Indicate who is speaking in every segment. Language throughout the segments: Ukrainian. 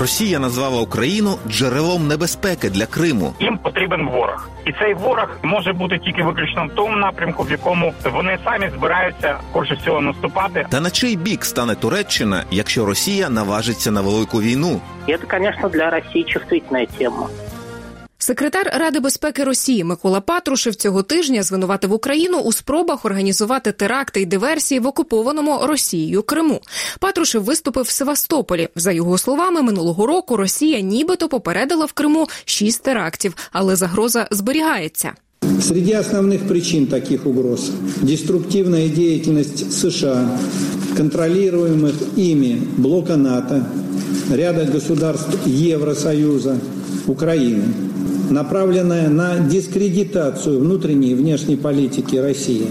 Speaker 1: Росія назвала Україну джерелом небезпеки для Криму.
Speaker 2: Їм потрібен ворог, і цей ворог може бути тільки виключно в тому напрямку, в якому вони самі збираються хоче всього наступати.
Speaker 1: Та на чий бік стане Туреччина, якщо Росія наважиться на велику війну?
Speaker 3: Це, звісно, для Росії чувствительна тема.
Speaker 4: Секретар Ради безпеки Росії Микола Патрушев цього тижня звинуватив Україну у спробах організувати теракти й диверсії в окупованому Росією Криму. Патрушев виступив в Севастополі. За його словами, минулого року Росія нібито попередила в Криму шість терактів, але загроза зберігається.
Speaker 5: Среди основных причин таких угроз – деструктивная деятельность США, контролируемых ими блока НАТО, ряда государств Евросоюза, Украины, направленная на дискредитацию внутренней и внешней политики России,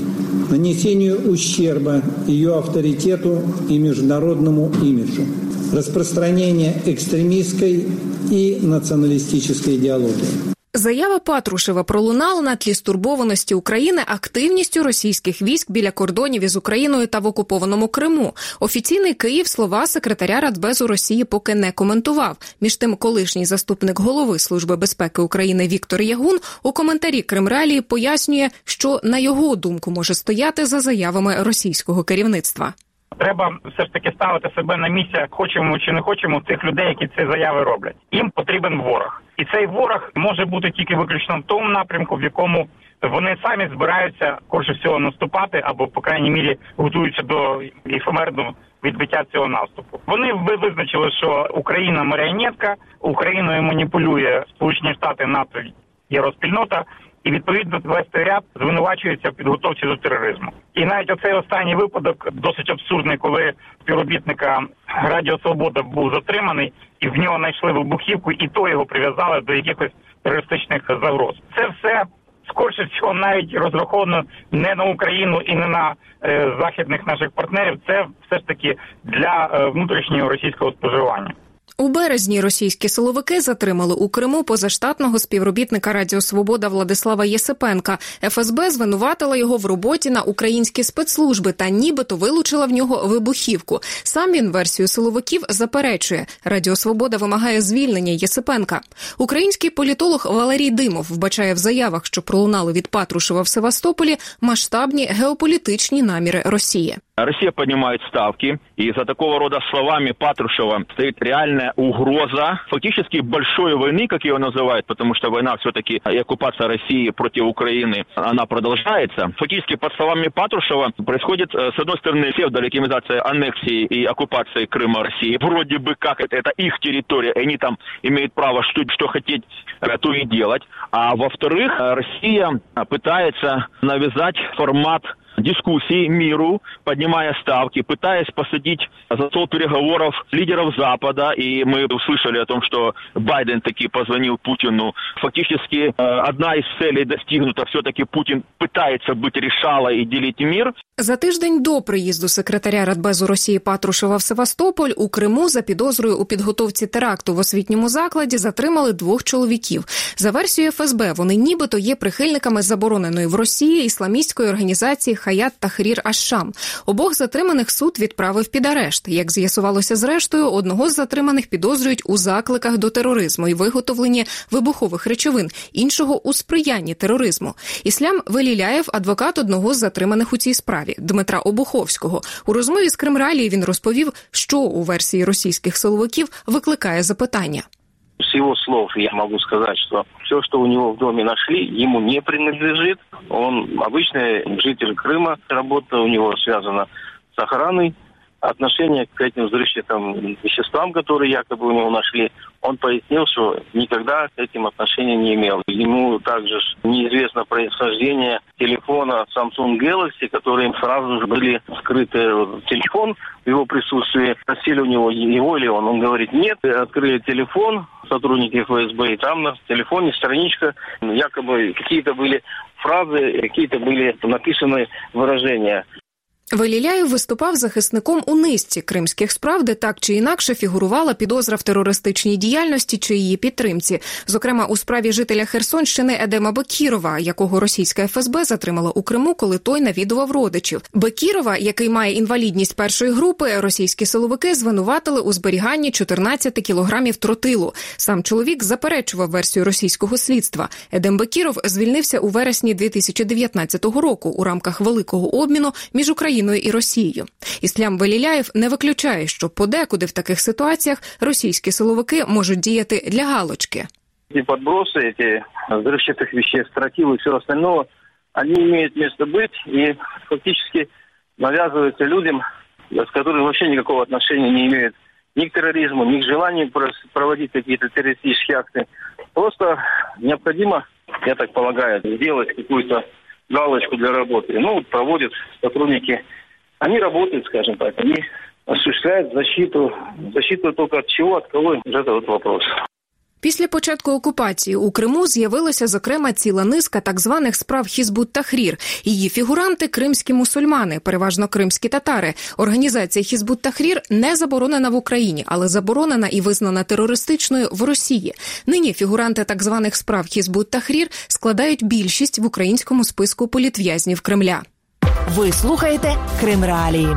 Speaker 5: нанесению ущерба ее авторитету и международному имиджу, распространение экстремистской и националистической идеологии.
Speaker 4: Заява Патрушева пролунала на тлі стурбованості України активністю російських військ біля кордонів із Україною та в окупованому Криму. Офіційний Київ слова секретаря Радбезу Росії поки не коментував. Між тим, колишній заступник голови Служби безпеки України Віктор Ягун у коментарі Кримралії пояснює, що на його думку може стояти за заявами російського керівництва.
Speaker 2: Треба все ж таки ставити себе на місце, хочемо чи не хочемо тих людей, які ці заяви роблять. Їм потрібен ворог, і цей ворог може бути тільки виключно в тому напрямку, в якому вони самі збираються коротше всього наступати, або по крайній мірі готуються до ефемерного відбиття цього наступу. Вони ви- визначили, що Україна маріонетка, Україною маніпулює Сполучені Штати НАТО є розпільнота. І відповідно весь ряд звинувачується в підготовці до тероризму. І навіть оцей останній випадок досить абсурдний, коли співробітника Радіо Свобода був затриманий, і в нього знайшли вибухівку, і то його прив'язали до якихось терористичних загроз. Це все скорше всього навіть розраховано не на Україну і не на е, західних наших партнерів. Це все ж таки для е, внутрішнього російського споживання.
Speaker 4: У березні російські силовики затримали у Криму позаштатного співробітника Радіо Свобода Владислава Єсипенка. ФСБ звинуватила його в роботі на українські спецслужби та нібито вилучила в нього вибухівку. Сам він версію силовиків заперечує. Радіо Свобода вимагає звільнення Єсипенка. Український політолог Валерій Димов вбачає в заявах, що пролунали від Патрушева в Севастополі, масштабні геополітичні наміри Росії.
Speaker 6: Россия поднимает ставки, и за такого рода словами Патрушева стоит реальная угроза фактически большой войны, как ее называют, потому что война все-таки и оккупация России против Украины, она продолжается. Фактически, под словами Патрушева, происходит, э, с одной стороны, псевдолегитимизация аннексии и оккупации Крыма России. Вроде бы как это, это их территория, и они там имеют право что, что хотеть, э, то и делать. А во-вторых, э, Россия э, пытается навязать формат дискуссии миру, поднимая ставки, пытаясь посадить за стол переговоров лидеров Запада. И мы услышали о том, что Байден таки позвонил Путину. Фактически э, одна из целей достигнута. Все-таки Путин пытается быть решалой и делить мир.
Speaker 4: За тиждень до приїзду секретаря Радбезу Росії Патрушева в Севастополь у Криму за підозрою у підготовці теракту в освітньому закладі затримали двох чоловіків. За версією ФСБ, вони нібито є прихильниками забороненої в Росії ісламістської організації Хаят Тахрір Ашшам. Обох затриманих суд відправив під арешт. Як з'ясувалося зрештою, одного з затриманих підозрюють у закликах до тероризму і виготовленні вибухових речовин, іншого у сприянні тероризму. Іслям Веліляєв, адвокат одного з затриманих у цій справі Дмитра Обуховського. У розмові з Кримралії він розповів, що у версії російських силовиків викликає запитання.
Speaker 7: С его слов я могу сказать, что все, что у него в доме нашли, ему не принадлежит. Он обычный житель Крыма. Работа у него связана с охраной отношение к этим взрывчатым веществам, которые якобы у него нашли, он пояснил, что никогда к этим отношения не имел. Ему также неизвестно происхождение телефона Samsung Galaxy, которые сразу же были скрыты телефон в его присутствии. Спросили у него, его ли он. Он говорит, нет. Открыли телефон сотрудники ФСБ, и там на телефоне страничка, якобы какие-то были фразы, какие-то были написаны выражения.
Speaker 4: Веліляєв виступав захисником у низці кримських справ, де так чи інакше фігурувала підозра в терористичній діяльності чи її підтримці, зокрема у справі жителя Херсонщини Едема Бекірова, якого російська ФСБ затримала у Криму, коли той навідував родичів. Бекірова, який має інвалідність першої групи, російські силовики звинуватили у зберіганні 14 кілограмів тротилу. Сам чоловік заперечував версію російського слідства. Едем Бекіров звільнився у вересні 2019 року у рамках великого обміну між Україною Україною і Росією. Іслям Веліляєв не виключає, що подекуди в таких ситуаціях російські силовики можуть діяти для галочки.
Speaker 7: Ці подброси, эти взрывчатых веществ, тротил и все остальное, они имеют место быть и фактически навязываются людям, с которыми вообще никакого отношения не имеют ни к терроризму, ни к желанию проводить какие-то террористические акты. Просто необходимо, я так полагаю, сделать какую-то галочку для работы. Ну, вот проводят сотрудники. Они работают, скажем так, они осуществляют защиту. Защиту только от чего, от кого, это вот вопрос.
Speaker 4: Після початку окупації у Криму з'явилася зокрема ціла низка так званих справ Хізбут Тахрір. Її фігуранти кримські мусульмани, переважно кримські татари. Організація Хізбут Тахрір не заборонена в Україні, але заборонена і визнана терористичною в Росії. Нині фігуранти так званих справ Хізбут Тахрір складають більшість в українському списку політв'язнів Кремля.
Speaker 8: Ви слухаєте Крим Реалії.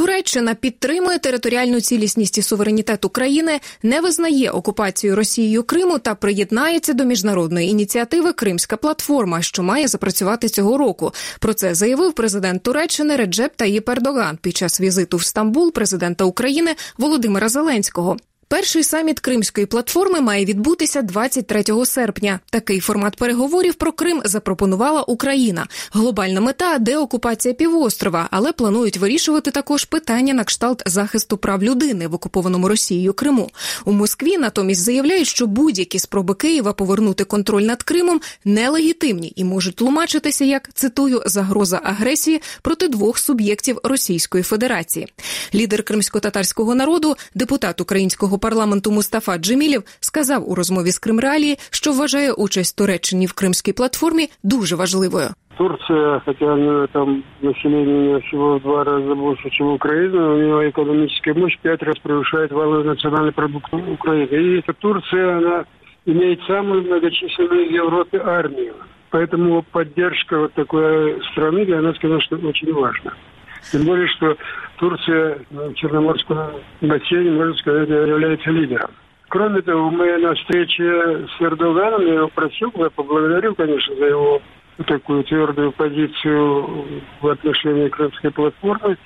Speaker 4: Туреччина підтримує територіальну цілісність і суверенітет України, не визнає окупацію Росією Криму та приєднається до міжнародної ініціативи Кримська платформа, що має запрацювати цього року. Про це заявив президент Туреччини Реджеп Таїп Ердоган під час візиту в Стамбул президента України Володимира Зеленського. Перший саміт Кримської платформи має відбутися 23 серпня. Такий формат переговорів про Крим запропонувала Україна. Глобальна мета деокупація півострова, але планують вирішувати також питання на кшталт захисту прав людини в окупованому Росією Криму. У Москві натомість заявляють, що будь-які спроби Києва повернути контроль над Кримом нелегітимні і можуть тлумачитися як цитую загроза агресії проти двох суб'єктів Російської Федерації. Лідер кримсько-татарського народу, депутат українського парламенту Мустафа Джемілів сказав у розмові з Кримреалії, що вважає участь Туреччині в кримській платформі дуже важливою.
Speaker 9: Турция, хотя у нее там население всего в два раза больше, чем Украина, у нее экономическая мощь пять раз превышает валовый национальный продукт Украины. И эта Турция, она имеет самую многочисленную в Европе армию. Поэтому поддержка вот такой страны для нас, конечно, очень важна. Тем более, что Турция в Черноморском бассейне, можно сказать, является лидером. Кроме того, мы на встрече с Эрдоганом, я его просил, я поблагодарил, конечно, за его такую твердую позицию в отношении крымской платформы.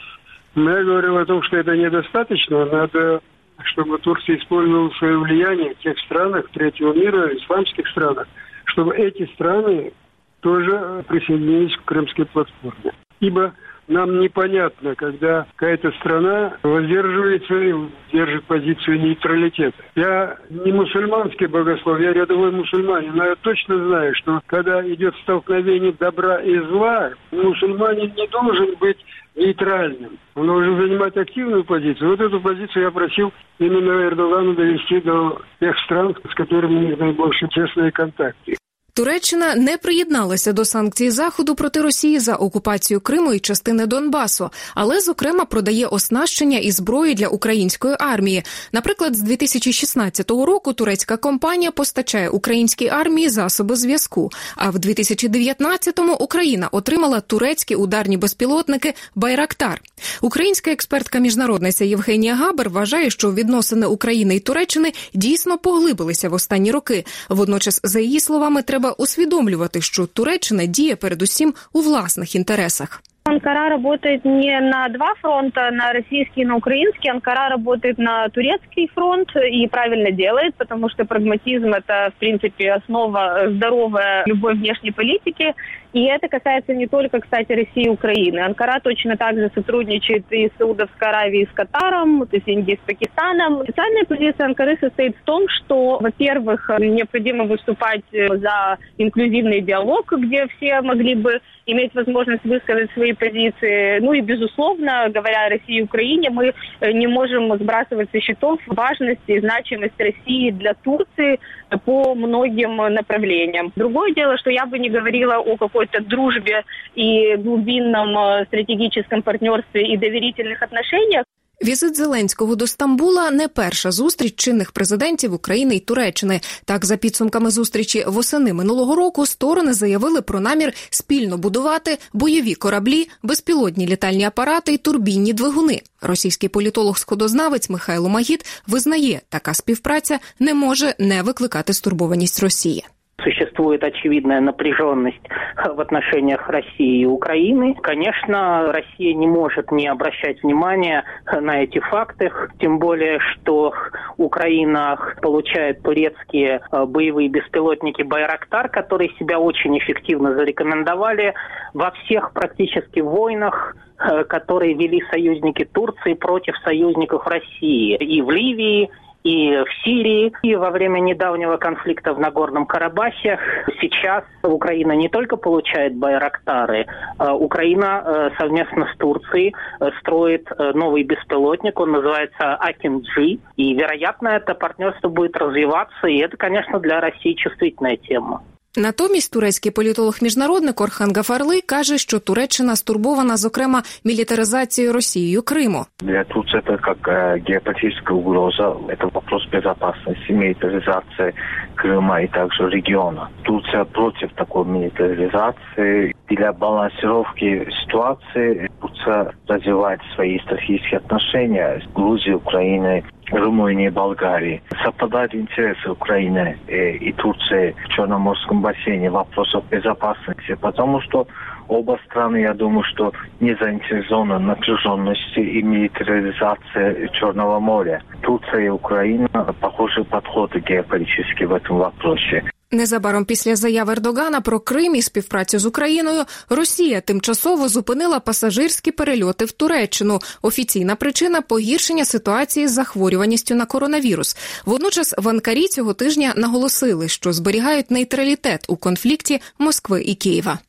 Speaker 9: Но я говорил о том, что это недостаточно. Надо, чтобы Турция использовала свое влияние в тех странах третьего мира, исламских странах, чтобы эти страны тоже присоединились к крымской платформе. Ибо нам непонятно, когда какая-то страна воздерживается и держит позицию нейтралитета. Я не мусульманский богослов, я рядовой мусульманин, но я точно знаю, что когда идет столкновение добра и зла, мусульманин не должен быть нейтральным. Он должен занимать активную позицию. Вот эту позицию я просил именно Эрдогану довести до тех стран, с которыми у них наибольшие честные контакты.
Speaker 4: Туреччина не приєдналася до санкцій заходу проти Росії за окупацію Криму і частини Донбасу, але зокрема продає оснащення і зброю для української армії. Наприклад, з 2016 року турецька компанія постачає українській армії засоби зв'язку. А в 2019-му Україна отримала турецькі ударні безпілотники Байрактар. Українська експертка міжнародниця Євгенія Габер вважає, що відносини України і Туреччини дійсно поглибилися в останні роки. Водночас, за її словами, треба треба усвідомлювати, що Туреччина діє передусім у власних інтересах.
Speaker 10: Анкара работает не на два фронта, на российский и на украинский. Анкара работает на турецкий фронт и правильно делает, потому что прагматизм – это, в принципе, основа здоровой любой внешней политики. И это касается не только, кстати, России и Украины. Анкара точно так же сотрудничает и с Саудовской Аравией, и с Катаром, то есть Индией с Пакистаном. Официальная позиция Анкары состоит в том, что, во-первых, необходимо выступать за инклюзивный диалог, где все могли бы иметь возможность высказать свои позиции. Ну и, безусловно, говоря о России и Украине, мы не можем сбрасывать со счетов важность и значимость России для Турции по многим направлениям. Другое дело, что я бы не говорила о какой-то дружбе и глубинном э, стратегическом партнерстве и доверительных отношениях.
Speaker 4: Візит Зеленського до Стамбула не перша зустріч чинних президентів України й Туреччини. Так, за підсумками зустрічі восени минулого року сторони заявили про намір спільно будувати бойові кораблі, безпілотні літальні апарати й турбінні двигуни. Російський політолог-сходознавець Михайло Магіт визнає, така співпраця не може не викликати стурбованість Росії.
Speaker 3: Существует очевидная напряженность в отношениях России и Украины. Конечно, Россия не может не обращать внимания на эти факты, тем более, что Украина получает турецкие э, боевые беспилотники «Байрактар», которые себя очень эффективно зарекомендовали во всех практически войнах э, которые вели союзники Турции против союзников России и в Ливии, и в Сирии, и во время недавнего конфликта в Нагорном Карабахе. Сейчас Украина не только получает байрактары, а Украина э, совместно с Турцией э, строит э, новый беспилотник, он называется Акин-Джи, и, вероятно, это партнерство будет развиваться, и это, конечно, для России чувствительная тема.
Speaker 4: Натомість турецький політолог-міжнародник Орхан Гафарли каже, що Туреччина стурбована, зокрема, мілітаризацією Росією Криму.
Speaker 11: Для Турции это как э, геополитическая угроза, это вопрос безопасности, милитаризации Крыма и также региона. Турция против такой милитаризации. Для балансировки ситуации Турция развивает свои стратегические отношения с Грузией, Украиной, Румынии, Болгарии. Совпадают интересы Украины и Турции в Черноморском бассейне вопросов безопасности, потому что оба страны, я думаю, что не заинтересованы в напряженности и милитаризации Черного моря. Турция и Украина похожи подходы геополитические в этом вопросе.
Speaker 4: Незабаром після заяв Ердогана про Крим і співпрацю з Україною Росія тимчасово зупинила пасажирські перельоти в Туреччину. Офіційна причина погіршення ситуації з захворюваністю на коронавірус. Водночас в Анкарі цього тижня наголосили, що зберігають нейтралітет у конфлікті Москви і Києва.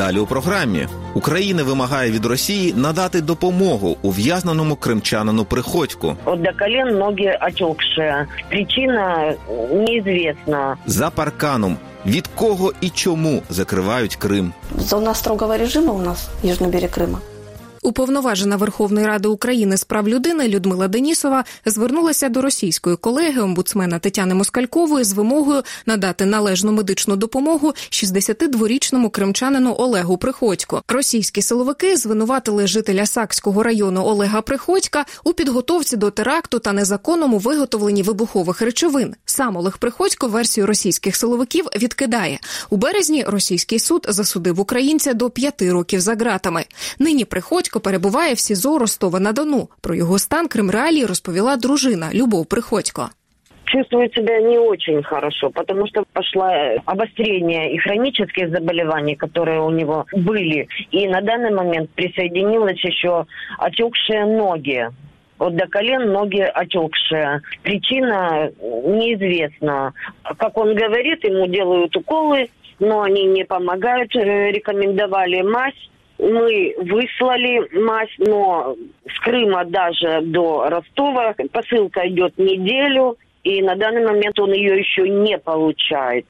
Speaker 1: Далі у програмі Україна вимагає від Росії надати допомогу ув'язненому кримчанину приходьку.
Speaker 12: От до колен ноги отекшие. Причина неізвісна.
Speaker 1: За парканом від кого і чому закривають Крим.
Speaker 13: Зона строгого режиму у нас Южный берег Крыма.
Speaker 4: Уповноважена Верховної Ради України з прав людини Людмила Денісова звернулася до російської колеги омбудсмена Тетяни Москалькової з вимогою надати належну медичну допомогу 62-річному кримчанину Олегу Приходько. Російські силовики звинуватили жителя Сакського району Олега Приходька у підготовці до теракту та незаконному виготовленні вибухових речовин. Сам Олег Приходько версію російських силовиків відкидає у березні. Російський суд засудив українця до п'яти років за ґратами. Нині Приходько Приходько перебуває в СІЗО Ростова на Дону. Про його стан Кримреалії розповіла дружина Любов Приходько.
Speaker 12: чувствует себя не очень хорошо, потому что пошло обострение и хронических заболеваний, которые у него были. И на данный момент присоединилось еще отекшие ноги. Вот до колен ноги отекшие. Причина неизвестна. Как он говорит, ему делают уколы, но они не помогают. Рекомендовали мазь мы выслали мазь, но с Крыма даже до Ростова посылка идет неделю, и на данный момент он ее еще не получает.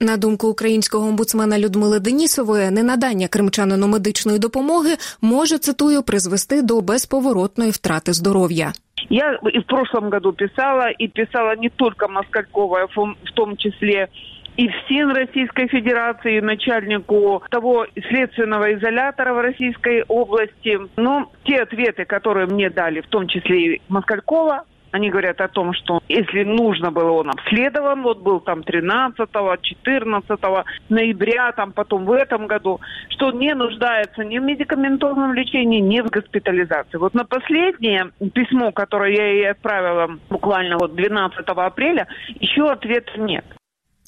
Speaker 4: На думку українського омбудсмена Людмили Денісової, ненадання кримчанину медичної допомоги може цитую призвести до безповоротної втрати здоров'я.
Speaker 14: Я и в прошлом году писала, и писала не только Москалькова, в том числе И всем Российской Федерации, начальнику того следственного изолятора в Российской области. Но те ответы, которые мне дали, в том числе и Москалькова, Они говорят о том, что если нужно было, он обследован, вот был там 13 14 ноября, там потом в этом году, что не нуждается ни в медикаментозном лечении, ни в госпитализации. Вот на последнее письмо, которое я ей отправила буквально вот 12 апреля, еще ответа нет.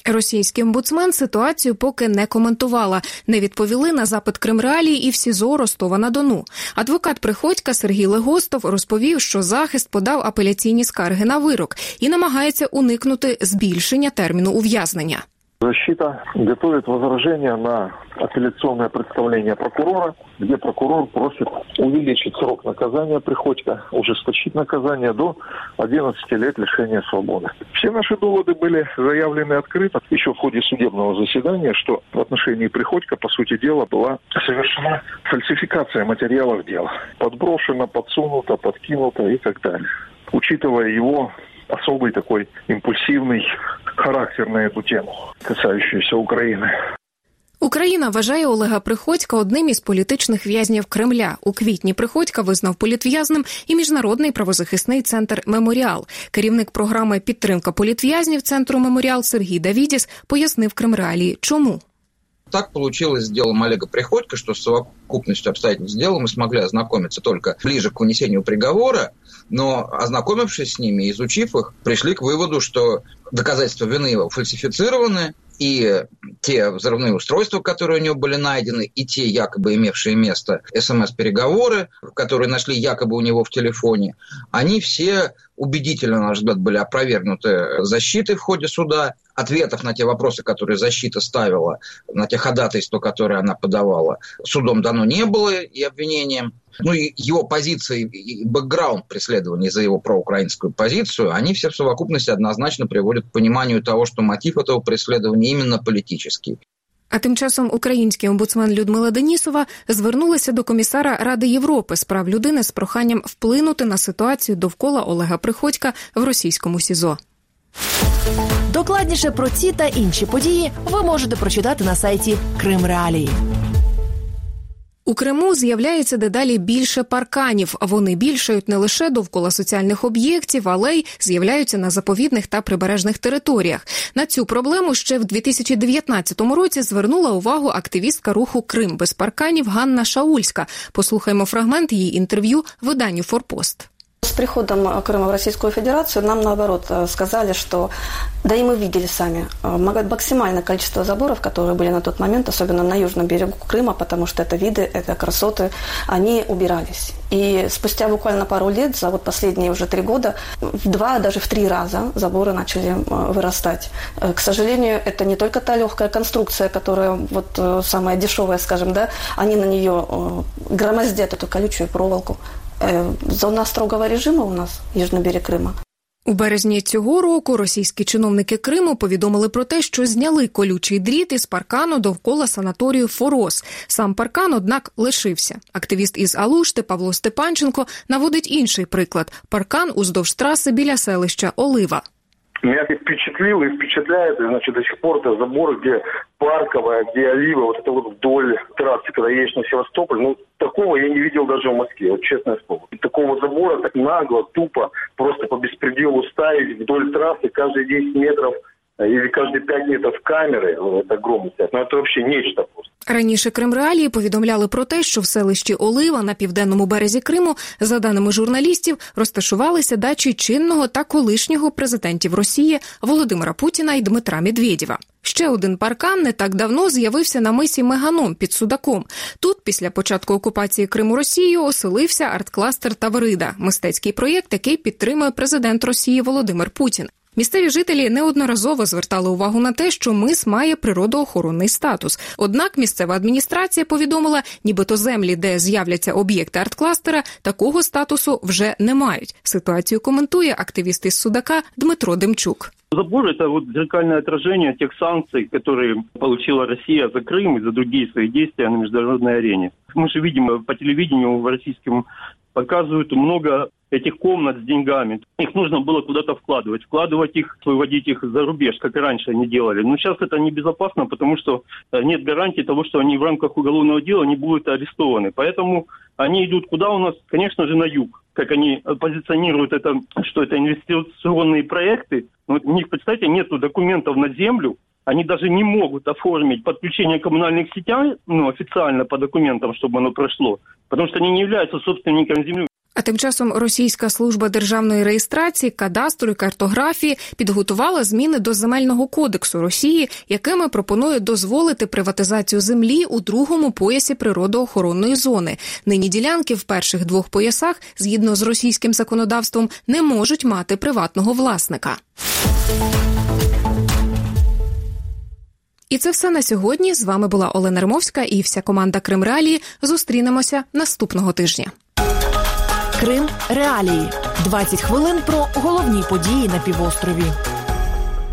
Speaker 4: Російський омбудсмен ситуацію поки не коментувала, не відповіли на запит Кримреалії і в СІЗО Ростова на Дону. Адвокат Приходька Сергій Легостов розповів, що захист подав апеляційні скарги на вирок і намагається уникнути збільшення терміну ув'язнення.
Speaker 15: Защита готовит возражение на апелляционное представление прокурора, где прокурор просит увеличить срок наказания Приходько, ужесточить наказание до 11 лет лишения свободы. Все наши доводы были заявлены открыто еще в ходе судебного заседания, что в отношении Приходько, по сути дела, была совершена фальсификация материалов дела. Подброшено, подсунуто, подкинуто и так далее. Учитывая его особый такой импульсивный характер на эту тему, касающуюся України.
Speaker 4: Україна вважає Олега Приходька одним із політичних в'язнів Кремля. У квітні Приходька визнав політв'язним і міжнародний правозахисний центр Меморіал. Керівник програми Підтримка політв'язнів центру Меморіал Сергій Давідіс пояснив Кремреалії, чому.
Speaker 16: Так получилось с делом Олега Приходько, что с совокупностью обстоятельств дела мы смогли ознакомиться только ближе к вынесению приговора, но ознакомившись с ними, изучив их, пришли к выводу, что доказательства вины его фальсифицированы, и те взрывные устройства, которые у него были найдены, и те якобы имевшие место СМС-переговоры, которые нашли якобы у него в телефоне, они все убедительно, на наш взгляд, были опровергнуты защитой в ходе суда. Ответов на те вопросы, которые защита ставила, на те ходатайства, которые она подавала, судом дано не было и обвинением. Ну и его позиции и бэкграунд преследования за его проукраинскую позицию, они все в совокупности однозначно приводят к пониманию того, что мотив этого преследования именно политический.
Speaker 4: А тим часом український омбудсмен Людмила Денісова звернулася до комісара Ради Європи з прав людини з проханням вплинути на ситуацію довкола Олега Приходька в російському СІЗО.
Speaker 8: Докладніше про ці та інші події ви можете прочитати на сайті Крим Реалії. У Криму з'являється дедалі більше парканів. Вони більшають не лише довкола соціальних об'єктів, але й з'являються на заповідних та прибережних територіях. На цю проблему ще в 2019 році звернула увагу активістка руху Крим без парканів Ганна Шаульська. Послухаймо фрагмент її інтерв'ю виданню Форпост.
Speaker 13: С приходом Крыма в Российскую Федерацию нам, наоборот, сказали, что, да и мы видели сами, максимальное количество заборов, которые были на тот момент, особенно на южном берегу Крыма, потому что это виды, это красоты, они убирались. И спустя буквально пару лет, за вот последние уже три года, в два, даже в три раза заборы начали вырастать. К сожалению, это не только та легкая конструкция, которая вот самая дешевая, скажем, да, они на нее громоздят эту колючую проволоку. Зона строгого режиму у нас южний берег Крима.
Speaker 4: У березні цього року російські чиновники Криму повідомили про те, що зняли колючий дріт із паркану довкола санаторію Форос. Сам паркан, однак, лишився. Активіст із Алушти Павло Степанченко наводить інший приклад: паркан уздовж траси біля селища Олива.
Speaker 15: Меня впечатлило и впечатляет, значит, до сих пор это забор, где парковая, где олива, вот это вот вдоль трассы, когда едешь на Севастополь, ну, такого я не видел даже в Москве, вот честное слово. Такого забора так нагло, тупо, просто по беспределу ставить вдоль трассы каждые 10 метров или каждые 5 метров камеры, ну, это громко стоят. Ну, это вообще нечто просто.
Speaker 4: Раніше Кримреалії повідомляли про те, що в селищі Олива на південному березі Криму, за даними журналістів, розташувалися дачі чинного та колишнього президентів Росії Володимира Путіна і Дмитра Медведєва. Ще один паркан не так давно з'явився на мисі Меганом під Судаком. Тут, після початку окупації Криму Росією, оселився арт-кластер Таврида, мистецький проєкт, який підтримує президент Росії Володимир Путін. Місцеві жителі неодноразово звертали увагу на те, що мис має природоохоронний статус. Однак місцева адміністрація повідомила, нібито землі, де з'являться об'єкти арт-кластера, такого статусу вже не мають. Ситуацію коментує активіст із Судака Дмитро Демчук.
Speaker 17: Забор – это вот зеркальное отражение тех санкций, которые получила Россия за Крым и за другие свои действия на международной арене. Мы же видим по телевидению в российском показывают много этих комнат с деньгами. Их нужно было куда-то вкладывать. Вкладывать их, выводить их за рубеж, как и раньше они делали. Но сейчас это небезопасно, потому что э, нет гарантии того, что они в рамках уголовного дела не будут арестованы. Поэтому они идут куда у нас? Конечно же, на юг. Как они позиционируют это, что это инвестиционные проекты. Но у них, представьте, нет документов на землю, они даже не могут оформить подключение коммунальных сетей ну, официально по документам, чтобы оно прошло, потому что они не являются собственниками земли.
Speaker 4: А тим часом Російська служба державної реєстрації, кадастру і картографії підготувала зміни до земельного кодексу Росії, якими пропонує дозволити приватизацію землі у другому поясі природоохоронної зони. Нині ділянки в перших двох поясах, згідно з російським законодавством, не можуть мати приватного власника. І це все на сьогодні. З вами була Олена Римовська і вся команда Крим Реалії. Зустрінемося наступного тижня.
Speaker 8: Крим Реалії 20 хвилин про головні події на півострові.